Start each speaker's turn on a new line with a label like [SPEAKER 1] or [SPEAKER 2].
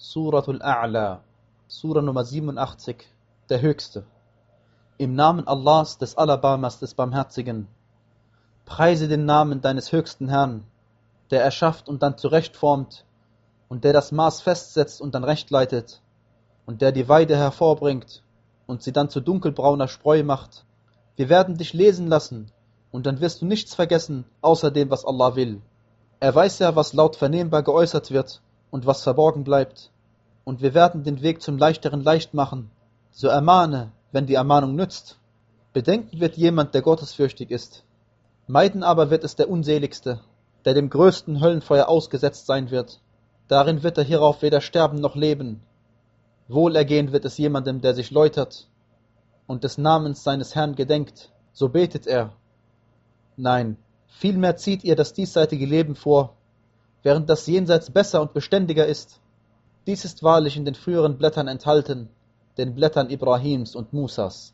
[SPEAKER 1] Suratul A'la, Sura Nummer 87, der Höchste. Im Namen Allahs, des Alabamas, des Barmherzigen. Preise den Namen deines höchsten Herrn, der erschafft und dann zurechtformt und der das Maß festsetzt und dann recht leitet und der die Weide hervorbringt und sie dann zu dunkelbrauner Spreu macht. Wir werden dich lesen lassen und dann wirst du nichts vergessen, außer dem, was Allah will. Er weiß ja, was laut vernehmbar geäußert wird und was verborgen bleibt. Und wir werden den Weg zum Leichteren leicht machen. So ermahne, wenn die Ermahnung nützt. Bedenken wird jemand, der gottesfürchtig ist. Meiden aber wird es der Unseligste, der dem größten Höllenfeuer ausgesetzt sein wird. Darin wird er hierauf weder sterben noch leben. Wohlergehen wird es jemandem, der sich läutert und des Namens seines Herrn gedenkt, so betet er. Nein, vielmehr zieht ihr das diesseitige Leben vor, während das Jenseits besser und beständiger ist. Dies ist wahrlich in den früheren Blättern enthalten, den Blättern Ibrahims und Musas.